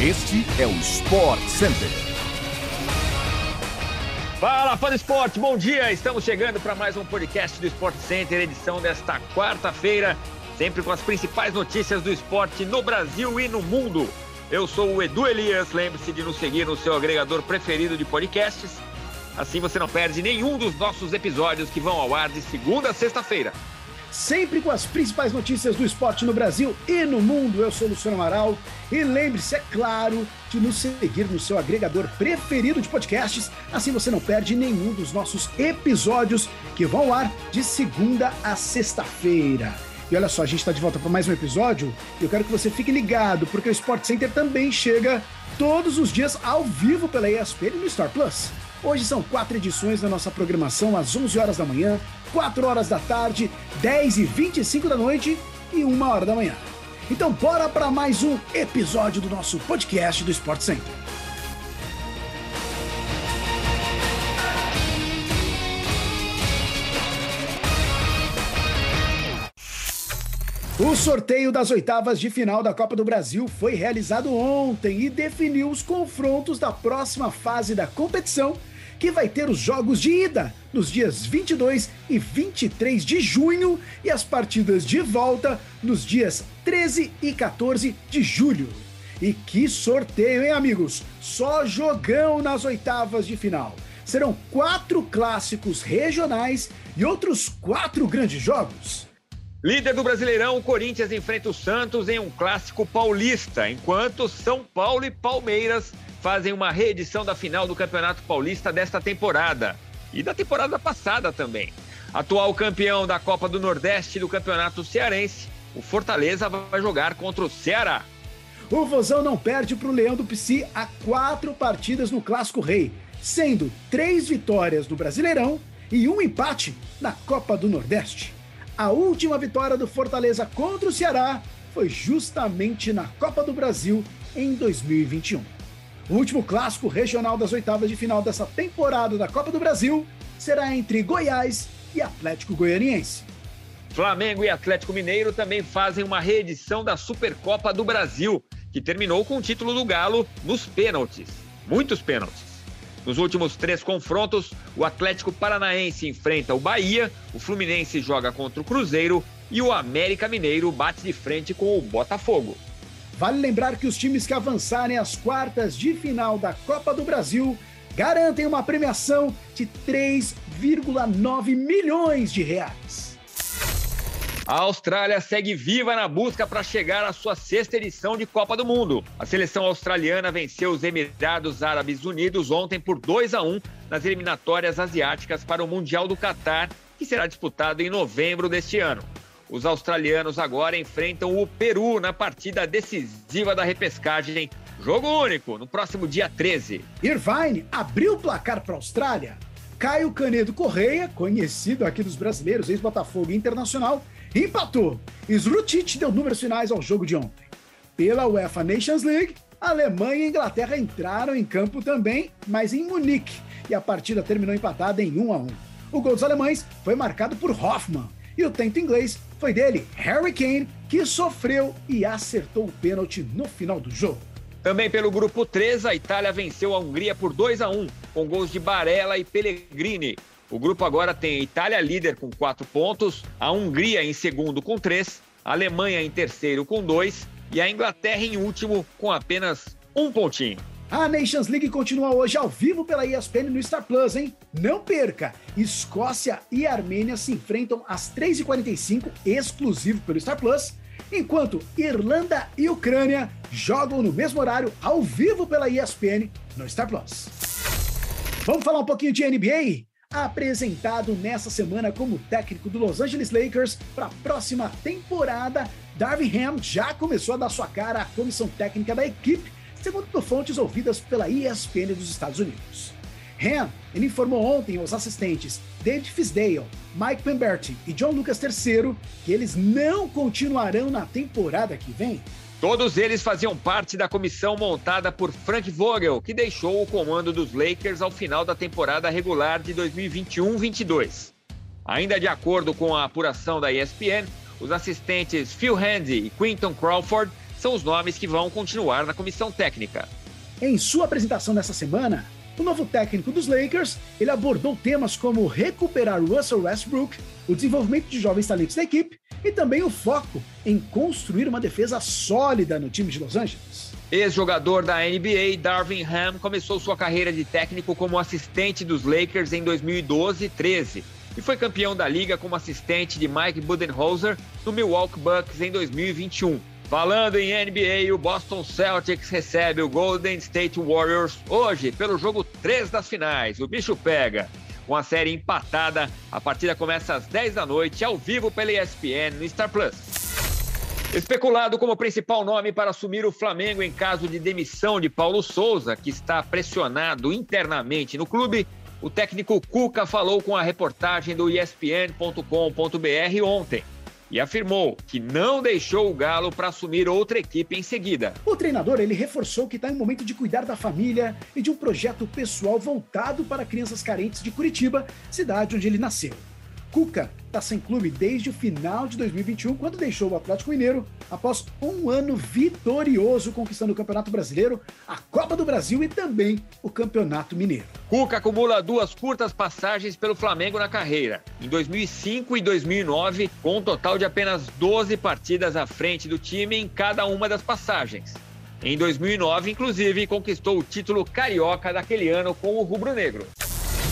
Este é o Sport Center. Fala, fã do esporte, bom dia! Estamos chegando para mais um podcast do Sport Center, edição desta quarta-feira, sempre com as principais notícias do esporte no Brasil e no mundo. Eu sou o Edu Elias, lembre-se de nos seguir no seu agregador preferido de podcasts. Assim você não perde nenhum dos nossos episódios que vão ao ar de segunda a sexta-feira sempre com as principais notícias do esporte no Brasil e no mundo. Eu sou Luciano Amaral e lembre-se, é claro, de nos seguir no seu agregador preferido de podcasts, assim você não perde nenhum dos nossos episódios que vão ao ar de segunda a sexta-feira. E olha só, a gente está de volta para mais um episódio e eu quero que você fique ligado, porque o Sport Center também chega todos os dias ao vivo pela ESPN no Star Plus. Hoje são quatro edições da nossa programação às 11 horas da manhã, 4 horas da tarde, 10 e 25 da noite e 1 hora da manhã. Então bora para mais um episódio do nosso podcast do Sport Center. O sorteio das oitavas de final da Copa do Brasil foi realizado ontem e definiu os confrontos da próxima fase da competição que vai ter os jogos de ida nos dias 22 e 23 de junho e as partidas de volta nos dias 13 e 14 de julho. E que sorteio, hein, amigos? Só jogão nas oitavas de final. Serão quatro clássicos regionais e outros quatro grandes jogos. Líder do Brasileirão, o Corinthians enfrenta o Santos em um clássico paulista, enquanto São Paulo e Palmeiras fazem uma reedição da final do Campeonato Paulista desta temporada e da temporada passada também. Atual campeão da Copa do Nordeste do Campeonato Cearense, o Fortaleza vai jogar contra o Ceará. O Vozão não perde para o Leão do Pici há quatro partidas no Clássico Rei, sendo três vitórias no Brasileirão e um empate na Copa do Nordeste. A última vitória do Fortaleza contra o Ceará foi justamente na Copa do Brasil em 2021. O último clássico regional das oitavas de final dessa temporada da Copa do Brasil será entre Goiás e Atlético Goianiense. Flamengo e Atlético Mineiro também fazem uma reedição da Supercopa do Brasil, que terminou com o título do Galo nos pênaltis. Muitos pênaltis. Nos últimos três confrontos, o Atlético Paranaense enfrenta o Bahia, o Fluminense joga contra o Cruzeiro e o América Mineiro bate de frente com o Botafogo. Vale lembrar que os times que avançarem às quartas de final da Copa do Brasil garantem uma premiação de 3,9 milhões de reais. A Austrália segue viva na busca para chegar à sua sexta edição de Copa do Mundo. A seleção australiana venceu os Emirados Árabes Unidos ontem por 2 a 1 nas eliminatórias asiáticas para o Mundial do Catar, que será disputado em novembro deste ano. Os australianos agora enfrentam o Peru na partida decisiva da repescagem. Jogo único, no próximo dia 13. Irvine abriu o placar para a Austrália. Caio Canedo Correia, conhecido aqui dos brasileiros, ex-Botafogo Internacional, empatou. Slutic deu números finais ao jogo de ontem. Pela UEFA Nations League, Alemanha e Inglaterra entraram em campo também, mas em Munique, e a partida terminou empatada em 1 a 1. O gol dos alemães foi marcado por Hoffmann, e o tento inglês foi dele, Harry Kane, que sofreu e acertou o pênalti no final do jogo. Também pelo grupo 3, a Itália venceu a Hungria por 2 a 1, com gols de Barella e Pellegrini. O grupo agora tem a Itália líder com 4 pontos, a Hungria em segundo com 3, a Alemanha em terceiro com 2 e a Inglaterra em último com apenas um pontinho. A Nations League continua hoje ao vivo pela ESPN no Star Plus, hein? Não perca! Escócia e Armênia se enfrentam às 3h45, exclusivo pelo Star Plus, enquanto Irlanda e Ucrânia jogam no mesmo horário, ao vivo pela ESPN no Star Plus. Vamos falar um pouquinho de NBA? Apresentado nessa semana como técnico do Los Angeles Lakers para a próxima temporada, Darvin Ham já começou a dar sua cara à comissão técnica da equipe segundo fontes ouvidas pela ESPN dos Estados Unidos. Han ele informou ontem aos assistentes David Fisdale, Mike Pemberti e John Lucas III que eles não continuarão na temporada que vem. Todos eles faziam parte da comissão montada por Frank Vogel, que deixou o comando dos Lakers ao final da temporada regular de 2021-22. Ainda de acordo com a apuração da ESPN, os assistentes Phil Handy e Quinton Crawford são os nomes que vão continuar na comissão técnica. Em sua apresentação nessa semana, o novo técnico dos Lakers, ele abordou temas como recuperar Russell Westbrook, o desenvolvimento de jovens talentos da equipe e também o foco em construir uma defesa sólida no time de Los Angeles. Ex-jogador da NBA, Darvin Ham começou sua carreira de técnico como assistente dos Lakers em 2012-13 e foi campeão da liga como assistente de Mike Budenholzer no Milwaukee Bucks em 2021. Falando em NBA, o Boston Celtics recebe o Golden State Warriors hoje pelo jogo 3 das finais. O bicho pega. Com a série empatada, a partida começa às 10 da noite, ao vivo pela ESPN no Star Plus. Especulado como principal nome para assumir o Flamengo em caso de demissão de Paulo Souza, que está pressionado internamente no clube, o técnico Cuca falou com a reportagem do ESPN.com.br ontem e afirmou que não deixou o Galo para assumir outra equipe em seguida. O treinador ele reforçou que está em momento de cuidar da família e de um projeto pessoal voltado para crianças carentes de Curitiba, cidade onde ele nasceu. Cuca está sem clube desde o final de 2021, quando deixou o Atlético Mineiro após um ano vitorioso conquistando o Campeonato Brasileiro, a Copa do Brasil e também o Campeonato Mineiro. Cuca acumula duas curtas passagens pelo Flamengo na carreira, em 2005 e 2009, com um total de apenas 12 partidas à frente do time em cada uma das passagens. Em 2009, inclusive, conquistou o título carioca daquele ano com o rubro-negro.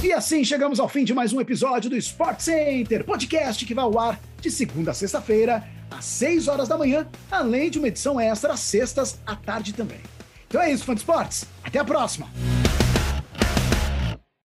E assim chegamos ao fim de mais um episódio do Sport Center, podcast que vai ao ar de segunda a sexta-feira, às 6 horas da manhã, além de uma edição extra às sextas à tarde também. Então é isso, fã de esportes. Até a próxima!